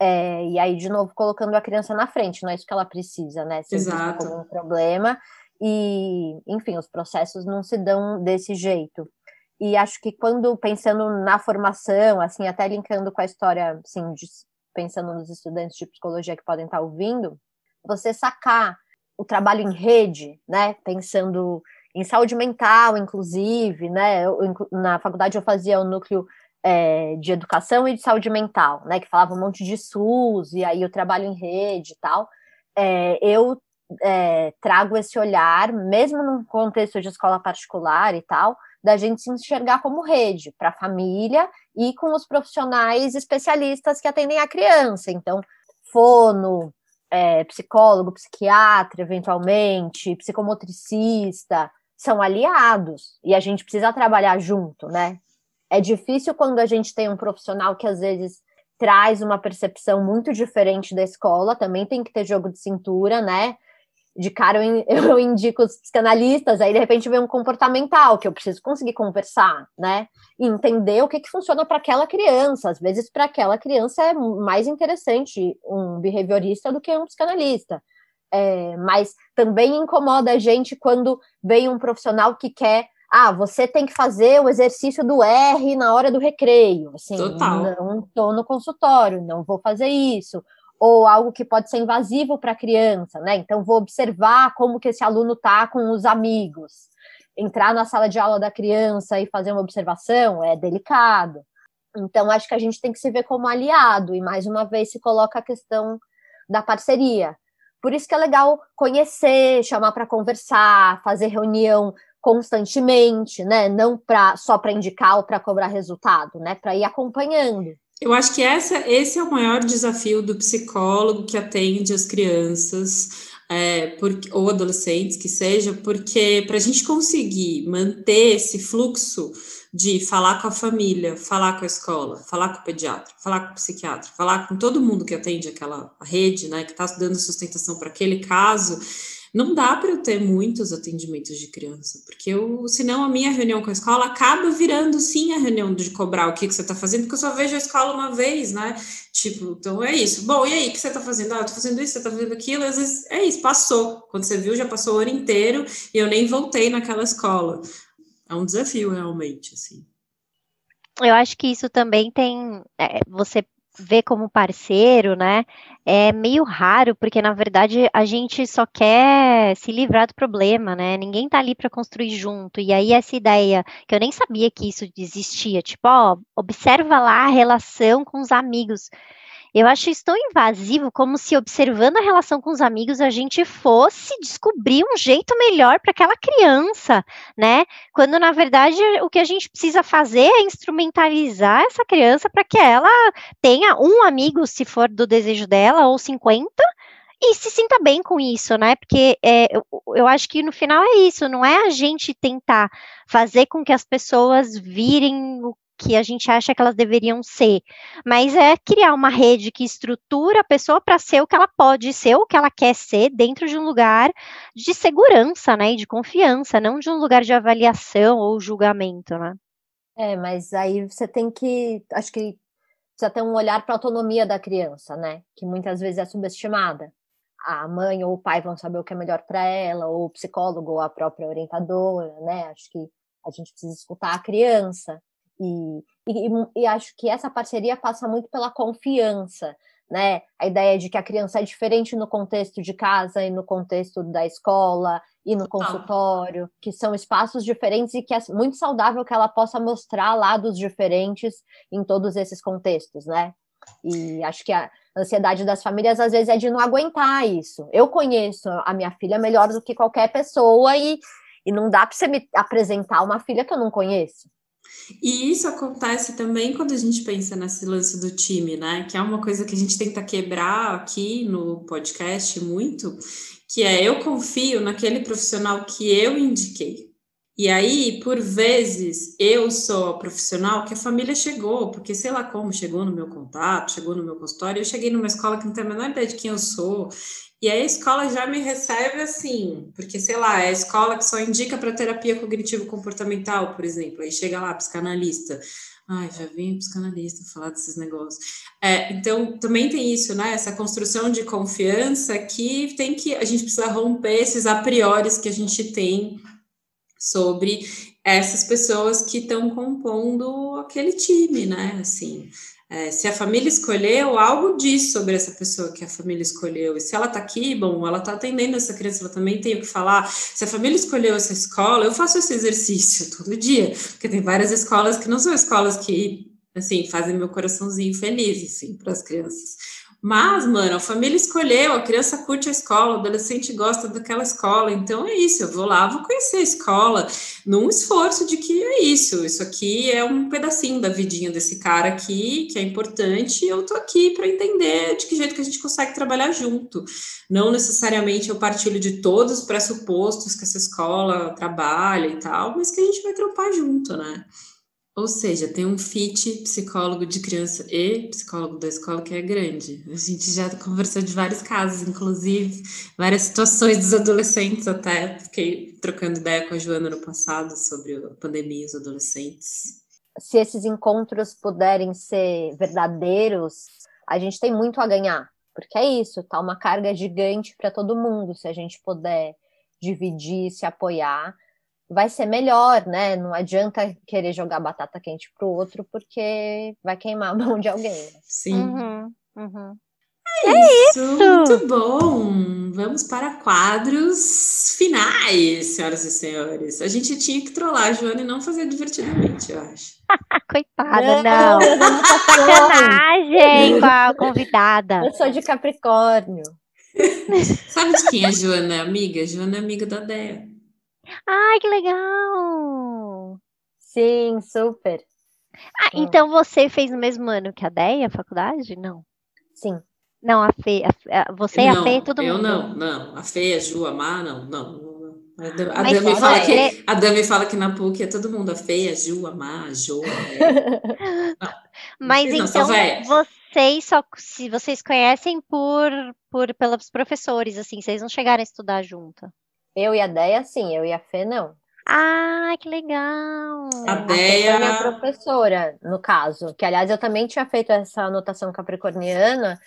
É, e aí, de novo, colocando a criança na frente, não é isso que ela precisa, né? Se Exato. como um problema e, enfim, os processos não se dão desse jeito. E acho que quando pensando na formação, assim, até linkando com a história, assim, de, pensando nos estudantes de psicologia que podem estar ouvindo, você sacar o trabalho em rede, né, pensando em saúde mental, inclusive, né, eu, na faculdade eu fazia o núcleo é, de educação e de saúde mental, né, que falava um monte de SUS, e aí o trabalho em rede e tal, é, eu é, trago esse olhar, mesmo num contexto de escola particular e tal, da gente se enxergar como rede para a família e com os profissionais especialistas que atendem a criança. Então, fono, é, psicólogo, psiquiatra, eventualmente, psicomotricista, são aliados e a gente precisa trabalhar junto, né? É difícil quando a gente tem um profissional que às vezes traz uma percepção muito diferente da escola, também tem que ter jogo de cintura, né? De cara *laughs* eu, indico os psicanalistas, aí de repente vem um comportamental que eu preciso conseguir conversar, né? E entender o que, que funciona para aquela criança. Às vezes, para aquela criança é mais interessante um behaviorista do que um psicanalista. É, mas também incomoda a gente quando vem um profissional que quer ah, você tem que fazer o exercício do R na hora do recreio. Assim, Total. não estou no consultório, não vou fazer isso. Ou algo que pode ser invasivo para a criança, né? Então, vou observar como que esse aluno está com os amigos. Entrar na sala de aula da criança e fazer uma observação é delicado. Então, acho que a gente tem que se ver como aliado, e mais uma vez se coloca a questão da parceria. Por isso que é legal conhecer, chamar para conversar, fazer reunião constantemente, né? Não pra, só para indicar ou para cobrar resultado, né? Para ir acompanhando. Eu acho que essa, esse é o maior desafio do psicólogo que atende as crianças é, porque, ou adolescentes, que seja, porque para a gente conseguir manter esse fluxo de falar com a família, falar com a escola, falar com o pediatra, falar com o psiquiatra, falar com todo mundo que atende aquela rede, né, que está dando sustentação para aquele caso, não dá para eu ter muitos atendimentos de criança, porque eu, senão a minha reunião com a escola acaba virando sim a reunião de cobrar o que, que você está fazendo, porque eu só vejo a escola uma vez, né? Tipo, então é isso. Bom, e aí, o que você está fazendo? Ah, eu tô fazendo isso, você está fazendo aquilo, às vezes é isso, passou. Quando você viu, já passou o ano inteiro e eu nem voltei naquela escola. É um desafio, realmente, assim. Eu acho que isso também tem. É, você vê como parceiro, né? É meio raro, porque na verdade a gente só quer se livrar do problema, né? Ninguém tá ali para construir junto. E aí essa ideia, que eu nem sabia que isso existia, tipo, ó, observa lá a relação com os amigos. Eu acho isso tão invasivo, como se observando a relação com os amigos a gente fosse descobrir um jeito melhor para aquela criança, né? Quando na verdade o que a gente precisa fazer é instrumentalizar essa criança para que ela tenha um amigo, se for do desejo dela, ou 50, e se sinta bem com isso, né? Porque é, eu, eu, acho que no final é isso, não é a gente tentar fazer com que as pessoas virem o que a gente acha que elas deveriam ser, mas é criar uma rede que estrutura a pessoa para ser o que ela pode ser, o que ela quer ser, dentro de um lugar de segurança, né, e de confiança, não de um lugar de avaliação ou julgamento, né? É, mas aí você tem que, acho que precisa ter um olhar para a autonomia da criança, né, que muitas vezes é subestimada. A mãe ou o pai vão saber o que é melhor para ela, ou o psicólogo ou a própria orientadora, né? Acho que a gente precisa escutar a criança. E, e, e, acho que essa parceria passa muito pela confiança, né? A ideia de que a criança é diferente no contexto de casa e no contexto da escola e no consultório, que são espaços diferentes e que é muito saudável que ela possa mostrar lados diferentes em todos esses contextos, né? E acho que a ansiedade das famílias às vezes é de não aguentar isso. Eu conheço a minha filha melhor do que qualquer pessoa e, e não dá para você me apresentar uma filha que eu não conheço. E isso acontece também quando a gente pensa nesse lance do time, né? Que é uma coisa que a gente tenta quebrar aqui no podcast muito, que é eu confio naquele profissional que eu indiquei. E aí, por vezes, eu sou a profissional que a família chegou, porque sei lá como chegou no meu contato, chegou no meu consultório, eu cheguei numa escola que não tem a menor ideia de quem eu sou, e aí a escola já me recebe assim, porque sei lá, é a escola que só indica para terapia cognitivo-comportamental, por exemplo. Aí chega lá, psicanalista. Ai, já vim psicanalista falar desses negócios. É, então, também tem isso, né? Essa construção de confiança que tem que a gente precisa romper esses a priori que a gente tem sobre essas pessoas que estão compondo aquele time, né? Assim, é, se a família escolheu, algo diz sobre essa pessoa que a família escolheu. E se ela está aqui, bom, ela está atendendo essa criança, ela também tem o que falar. Se a família escolheu essa escola, eu faço esse exercício todo dia, porque tem várias escolas que não são escolas que, assim, fazem meu coraçãozinho feliz, assim, para as crianças. Mas, mano, a família escolheu, a criança curte a escola, o adolescente gosta daquela escola, então é isso, eu vou lá, vou conhecer a escola, num esforço de que é isso, isso aqui é um pedacinho da vidinha desse cara aqui, que é importante, e eu tô aqui para entender de que jeito que a gente consegue trabalhar junto. Não necessariamente eu partilho de todos os pressupostos que essa escola trabalha e tal, mas que a gente vai trampar junto, né? Ou seja, tem um fit psicólogo de criança e psicólogo da escola que é grande. A gente já conversou de vários casos, inclusive várias situações dos adolescentes até. Fiquei trocando ideia com a Joana no passado sobre a pandemia e os adolescentes. Se esses encontros puderem ser verdadeiros, a gente tem muito a ganhar, Porque é isso, tá uma carga gigante para todo mundo. Se a gente puder dividir, se apoiar, vai ser melhor, né? Não adianta querer jogar batata quente pro outro, porque vai queimar a mão de alguém. Né? Sim. Uhum, uhum. É, é isso, muito bom. Vamos para quadros finais, senhoras e senhores. A gente tinha que trollar a Joana e não fazer divertidamente, eu acho. *laughs* Coitada, não. não. *laughs* Sacanagem com a convidada. Eu sou de Capricórnio. *laughs* Sabe de quem a Joana é amiga? A Joana é amiga da Dea. Ai, que legal! Sim, super. Ah, então você fez no mesmo ano que a Deia, a faculdade? Não. Sim. Não, a Fê, a, você e a Fê, todo eu mundo. Eu não, não. A Fê, a Ju, a Mar, não, não. A Dami, fala que, a Dami fala que na PUC é todo mundo a Fê, a Ju, a Mar, a Jo. A *laughs* Mas não, então vocês só se vocês conhecem por, por pelos professores, assim, vocês não chegaram a estudar junto. Eu e a Deia, sim, eu e a Fê, não. Ah, que legal! A Deia é minha professora, no caso, que aliás eu também tinha feito essa anotação capricorniana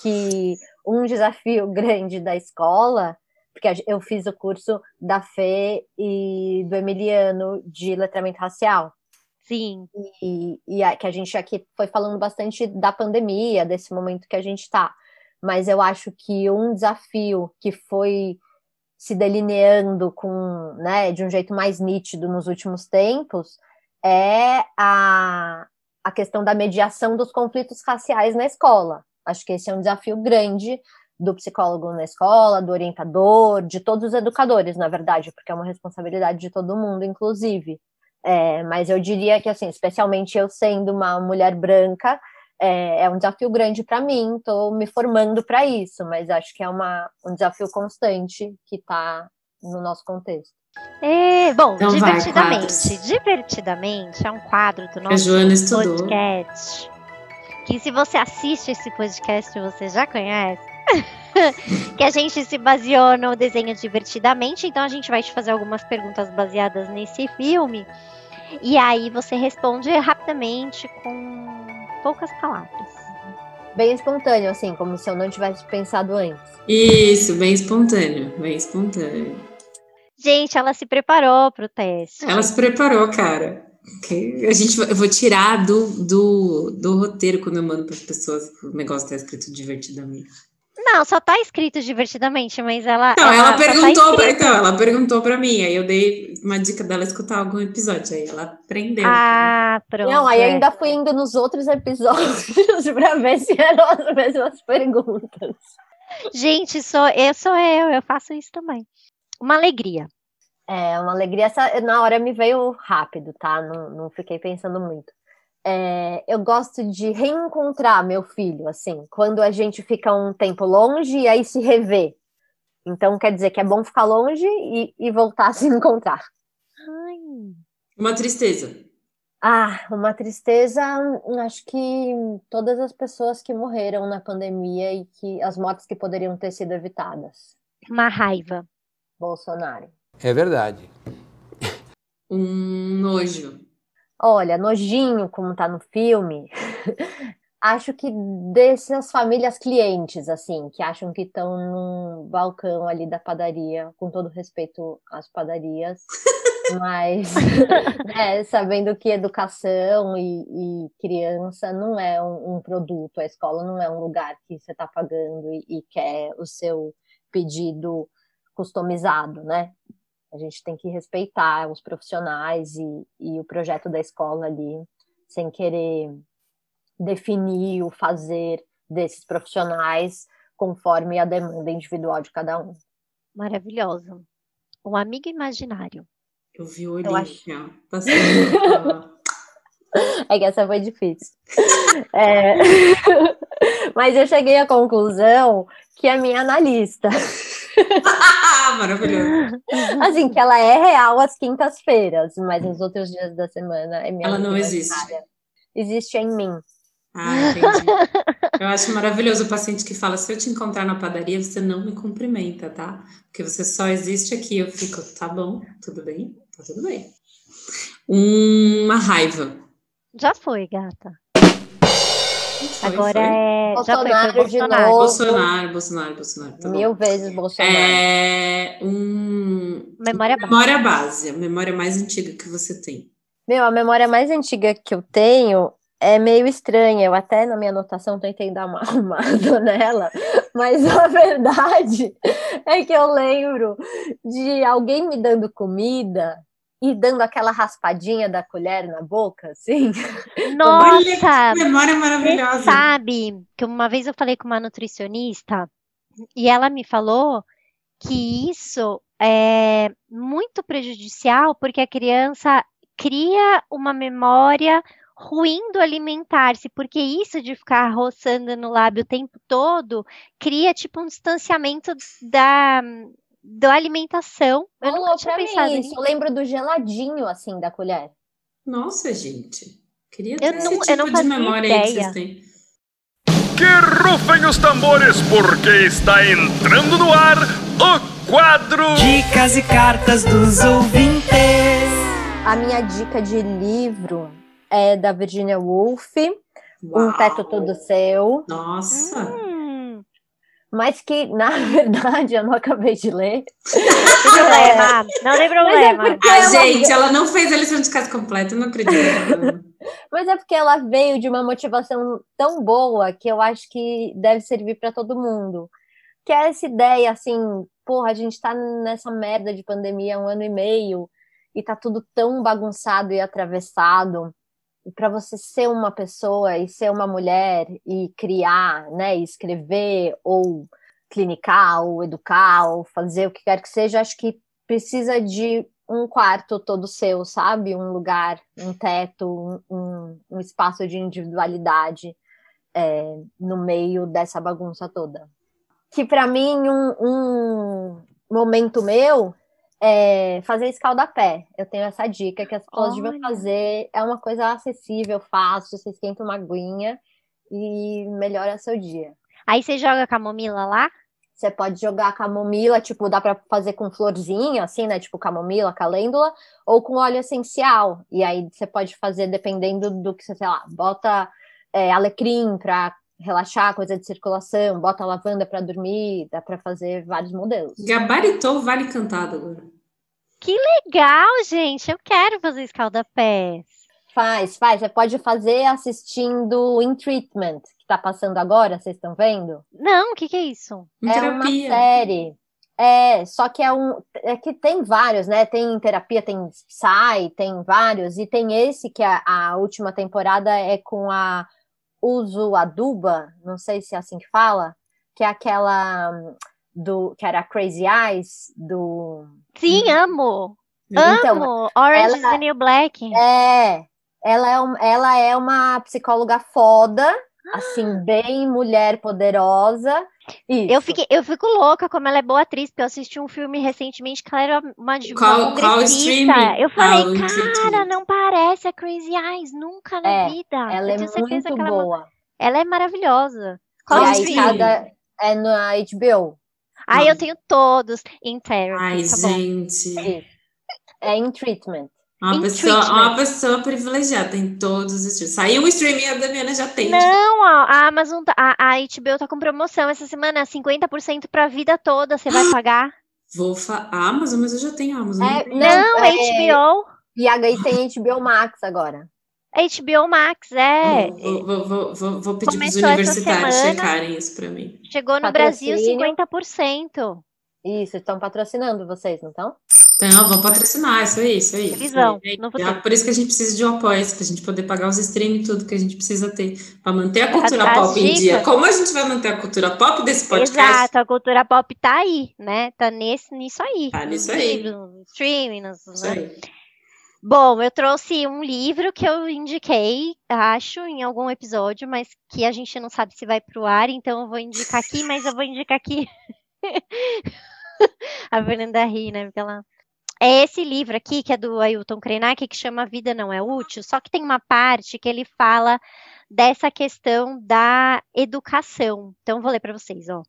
que um desafio *laughs* grande da escola, porque eu fiz o curso da Fê e do Emiliano de letramento racial. Sim. E, e a, que a gente aqui foi falando bastante da pandemia, desse momento que a gente está. Mas eu acho que um desafio que foi se delineando com, né, de um jeito mais nítido nos últimos tempos é a, a questão da mediação dos conflitos raciais na escola. Acho que esse é um desafio grande do psicólogo na escola, do orientador, de todos os educadores, na verdade, porque é uma responsabilidade de todo mundo, inclusive. É, mas eu diria que, assim, especialmente eu sendo uma mulher branca, é, é um desafio grande para mim, estou me formando para isso, mas acho que é uma, um desafio constante que está no nosso contexto. É, bom, então divertidamente, vai, divertidamente é um quadro do nosso podcast. Que se você assiste esse podcast você já conhece, *laughs* que a gente se baseou no desenho Divertidamente, então a gente vai te fazer algumas perguntas baseadas nesse filme, e aí você responde rapidamente com poucas palavras. Bem espontâneo, assim, como se eu não tivesse pensado antes. Isso, bem espontâneo, bem espontâneo. Gente, ela se preparou para o teste. Ela se preparou, cara. A gente, eu vou tirar do, do, do roteiro quando eu mando para as pessoas o negócio tá escrito divertidamente. Não, só tá escrito divertidamente, mas ela. Não, ela, ela tá perguntou, tá então, ela perguntou para mim, aí eu dei uma dica dela escutar algum episódio, aí ela aprendeu. Ah, pronto. Não, aí é. ainda fui indo nos outros episódios *laughs* para ver se eram as mesmas perguntas. Gente, sou, eu sou eu, eu faço isso também. Uma alegria. É, uma alegria. Essa, na hora me veio rápido, tá? Não, não fiquei pensando muito. É, eu gosto de reencontrar meu filho, assim, quando a gente fica um tempo longe e aí se revê. Então quer dizer que é bom ficar longe e, e voltar a se *laughs* encontrar. Ai. Uma tristeza. Ah, uma tristeza, acho que todas as pessoas que morreram na pandemia e que as mortes que poderiam ter sido evitadas. Uma raiva. Bolsonaro. É verdade. Um nojo. Olha, nojinho, como tá no filme, *laughs* acho que dessas famílias clientes, assim, que acham que estão num balcão ali da padaria, com todo respeito às padarias, mas *laughs* né, sabendo que educação e, e criança não é um, um, produto, a escola não é um lugar que você está pagando e, e quer o seu pedido customizado, né? A gente tem que respeitar os profissionais e, e o projeto da escola ali, sem querer definir o fazer desses profissionais conforme a demanda individual de cada um. Maravilhoso. Um amigo imaginário. Eu vi o olhinho, acho... *laughs* É que essa foi difícil. É... *laughs* Mas eu cheguei à conclusão que é minha analista. *laughs* Maravilhoso. Assim, que ela é real às quintas-feiras, mas nos outros dias da semana é minha Ela não existe. Existe em mim. Ah, entendi. Eu acho maravilhoso o paciente que fala: se eu te encontrar na padaria, você não me cumprimenta, tá? Porque você só existe aqui. Eu fico, tá bom, tudo bem, tá tudo bem. Uma raiva. Já foi, gata. Foi, Agora foi. é. Já foi, Bolsonaro foi de Bolsonaro. novo. Bolsonaro, Bolsonaro, Bolsonaro. Tá bom. Mil vezes Bolsonaro. É um. Memória base. Memória base, a memória mais antiga que você tem. Meu, a memória mais antiga que eu tenho é meio estranha. Eu até na minha anotação tentei dar uma *laughs* arrumada nela, mas a verdade *laughs* é que eu lembro de alguém me dando comida e dando aquela raspadinha da colher na boca, assim. Nossa! *laughs* Olha, que memória Você maravilhosa. sabe que uma vez eu falei com uma nutricionista e ela me falou que isso é muito prejudicial porque a criança cria uma memória ruim do alimentar-se, porque isso de ficar roçando no lábio o tempo todo cria tipo um distanciamento da, da alimentação. Eu nunca Rolou tinha pensado mim nisso. isso. Eu lembro do geladinho, assim, da colher. Nossa, gente. Queria Eu ter não- esse eu tipo não de memória aí que ideia. vocês têm. Que rufem os tambores, porque está entrando no ar o quadro Dicas e cartas dos ouvintes. A minha dica de livro é da Virginia Woolf, Um Uau. Teto Todo Seu, Nossa. Hum, mas que, na *laughs* verdade, eu não acabei de ler. não tem problema, não tem problema. porque- Ah, ela- gente, ela não fez a lição de casa completa, eu não acredito. *laughs* Mas é porque ela veio de uma motivação tão boa que eu acho que deve servir para todo mundo. Que é essa ideia, assim, porra, a gente tá nessa merda de pandemia há um ano e meio e tá tudo tão bagunçado e atravessado. Para você ser uma pessoa e ser uma mulher e criar, né, e escrever ou clinicar ou educar ou fazer o que quer que seja, acho que precisa de um quarto todo seu, sabe? Um lugar, um teto, um, um, um espaço de individualidade é, no meio dessa bagunça toda. Que para mim um, um momento meu é fazer escaldapé. Eu tenho essa dica que as pessoas Olha. fazer. É uma coisa acessível, fácil. Você esquenta uma aguinha e melhora seu dia. Aí você joga camomila lá? Você pode jogar camomila, tipo, dá pra fazer com florzinha, assim, né? Tipo camomila, calêndula, ou com óleo essencial. E aí você pode fazer dependendo do que você, sei lá, bota é, alecrim pra relaxar, coisa de circulação, bota lavanda pra dormir, dá pra fazer vários modelos. Gabaritou o Vale Cantado agora. Legal, gente. Eu quero fazer escaldapés. Faz, faz. Você pode fazer assistindo In Treatment, que tá passando agora, vocês estão vendo? Não, o que que é isso? É uma terapia. série. É, só que é um. É que tem vários, né? Tem terapia, tem Psy, tem vários, e tem esse que a, a última temporada é com a Uso Aduba, não sei se é assim que fala, que é aquela hum, do que era Crazy Eyes, do. Sim, amo. Então, amo. Orange is ela- the New Black. É, ela é, um- ela é uma psicóloga foda, assim, bem mulher poderosa. Isso. Eu, fiquei, eu fico louca como ela é boa atriz, porque eu assisti um filme recentemente que ela era uma, de- uma Qual- qual streaming? Eu Ah, falei, o cara, não parece a Crazy Eyes, nunca na É, vida. Ela eu é muito que ela é, boa. ela é maravilhosa. Qual e aí streaming? cada é na HBO. Ah, eu tenho todos em therapy, Ai, tá bom. gente. É in treatment. Uma Em pessoa, treatment. uma pessoa privilegiada, tem todos os streams. Saiu o streaming, a Damiana já tem. Não, ó, a Amazon, tá- a, a HBO tá com promoção essa semana, 50% pra vida toda, você vai pagar? Vou fa... a Amazon, mas eu já tenho Amazon. É, não Não, é, HBO, E aí tem HBO Max agora. HBO Max, é. Vou, vou, vou, vou, vou pedir para os universitários semana. checarem isso para mim. Chegou no Brasil Patrocínio. 50%. Isso, estão patrocinando vocês, não estão? Então, vão patrocinar, isso aí, isso aí. Eles vão, É, é por isso que a gente precisa de um apoio, para a gente poder pagar os streaming e tudo que a gente precisa ter, para manter a cultura as pop em dia. Como a gente vai manter a cultura pop desse podcast? Exato, a cultura pop tá aí, né? Tá nesse, nisso aí. Tá nisso aí. livros, no streaming, nos, Isso né? aí. Bom, eu trouxe um livro que eu indiquei, acho, em algum episódio, mas que a gente não sabe se vai pro ar, então eu vou indicar aqui, mas eu vou indicar aqui. *laughs* *laughs* A Fernanda ri, né? Porque ela... É esse livro aqui, que é do Ailton Krenak, que chama Vida Não É Útil, só que tem uma parte que ele fala dessa questão da educação. Então, vou ler para vocês, ó.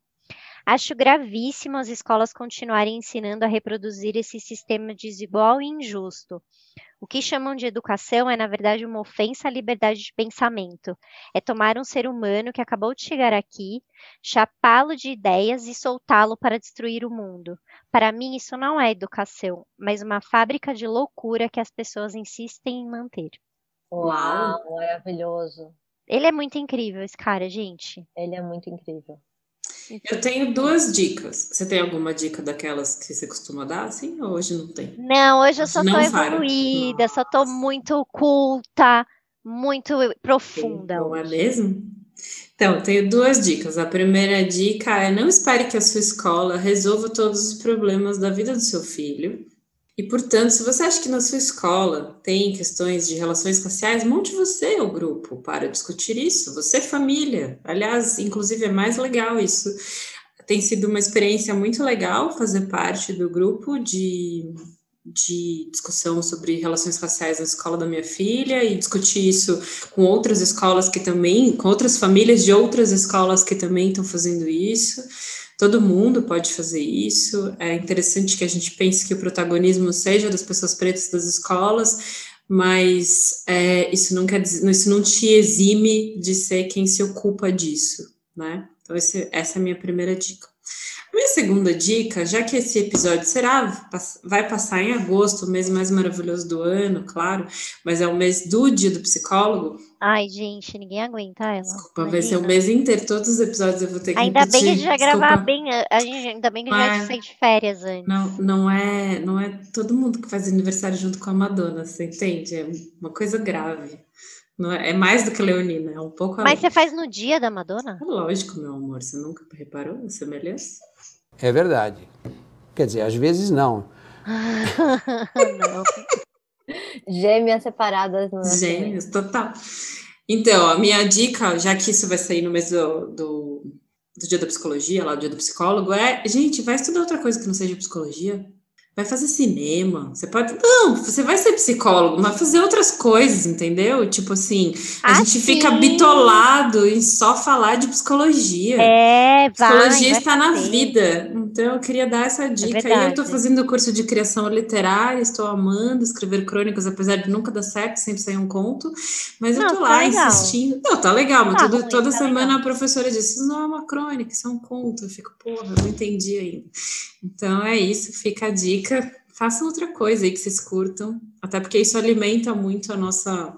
Acho gravíssimo as escolas continuarem ensinando a reproduzir esse sistema desigual e injusto. O que chamam de educação é, na verdade, uma ofensa à liberdade de pensamento. É tomar um ser humano que acabou de chegar aqui, chapá-lo de ideias e soltá-lo para destruir o mundo. Para mim, isso não é educação, mas uma fábrica de loucura que as pessoas insistem em manter. Uau, maravilhoso. Ele é muito incrível, esse cara, gente. Ele é muito incrível. Eu tenho duas dicas. Você tem alguma dica daquelas que você costuma dar, assim? Ou hoje não tem? Não, hoje eu só Não tô vai. evoluída, só tô muito culta, muito profunda. Não é hoje. mesmo? Então, eu tenho duas dicas. A primeira dica é não espere que a sua escola resolva todos os problemas da vida do seu filho. E, portanto, se você acha que na sua escola tem questões de relações raciais, monte você o grupo para discutir isso. Você, é família. Aliás, inclusive, é mais legal isso. Tem sido uma experiência muito legal fazer parte do grupo de, de discussão sobre relações raciais na escola da minha filha e discutir isso com outras escolas que também, com outras famílias de outras escolas que também estão fazendo isso. Todo mundo pode fazer isso. É interessante que a gente pense que o protagonismo seja das pessoas pretas das escolas, mas é, isso não quer dizer, isso não te exime de ser quem se ocupa disso, né? Então, esse- essa é a minha primeira dica. A minha segunda dica, já que esse episódio será, vai passar em agosto, o mês mais maravilhoso do ano, claro, mas é o mês do dia do psicólogo, Ai, gente, ninguém aguenta ela. desculpa, vai ser o imagina. mês inteiro, todos os episódios eu vou ter que Ainda bem que a repetir, gente vai desculpa. gravar bem, a gente, ainda bem que a gente vai Mas- sair de férias antes. Não, não é, não é todo mundo que faz aniversário junto com a Madonna, você entende? É uma coisa grave. Não é, é mais do que Leonina, é um pouco Mas além. você faz no dia da Madonna? É lógico, meu amor, você nunca reparou a semelhança? É verdade. Quer dizer, às vezes não. *laughs* Não. Gêmeas separadas no nascimento. Gêmeos, total. Então, a minha dica, já que isso vai sair no mês do, do, do dia da psicologia, lá do dia do psicólogo, é, gente, vai estudar outra coisa que não seja psicologia. Vai fazer cinema. Você pode. Não, você vai ser psicólogo, mas fazer outras coisas, entendeu? Tipo assim, a Ah, gente fica sim. bitolado em só falar de psicologia. É, vai. Psicologia vai está na vida. Então, eu queria dar essa dica. e eu estou fazendo curso de criação literária, estou amando escrever crônicas, apesar de nunca dar certo, sempre sair um conto. Mas eu Não, estou tá lá legal. insistindo. Não, tá legal, mas Tá ruim, toda tá semana legal. a professora diz: Isso não é uma crônica, isso é um conto. Eu fico, porra, eu não entendi ainda. Então, é isso, fica a dica dica, façam outra coisa aí que vocês curtam, até porque isso alimenta muito a nossa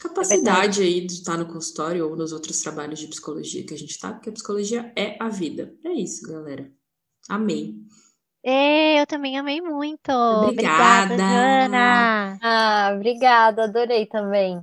capacidade é aí de estar no consultório ou nos outros trabalhos de psicologia que a gente está, porque a psicologia é a vida. É isso, galera. Amei. É, eu também amei muito. Obrigada, obrigada Ana. Ah, obrigada, adorei também.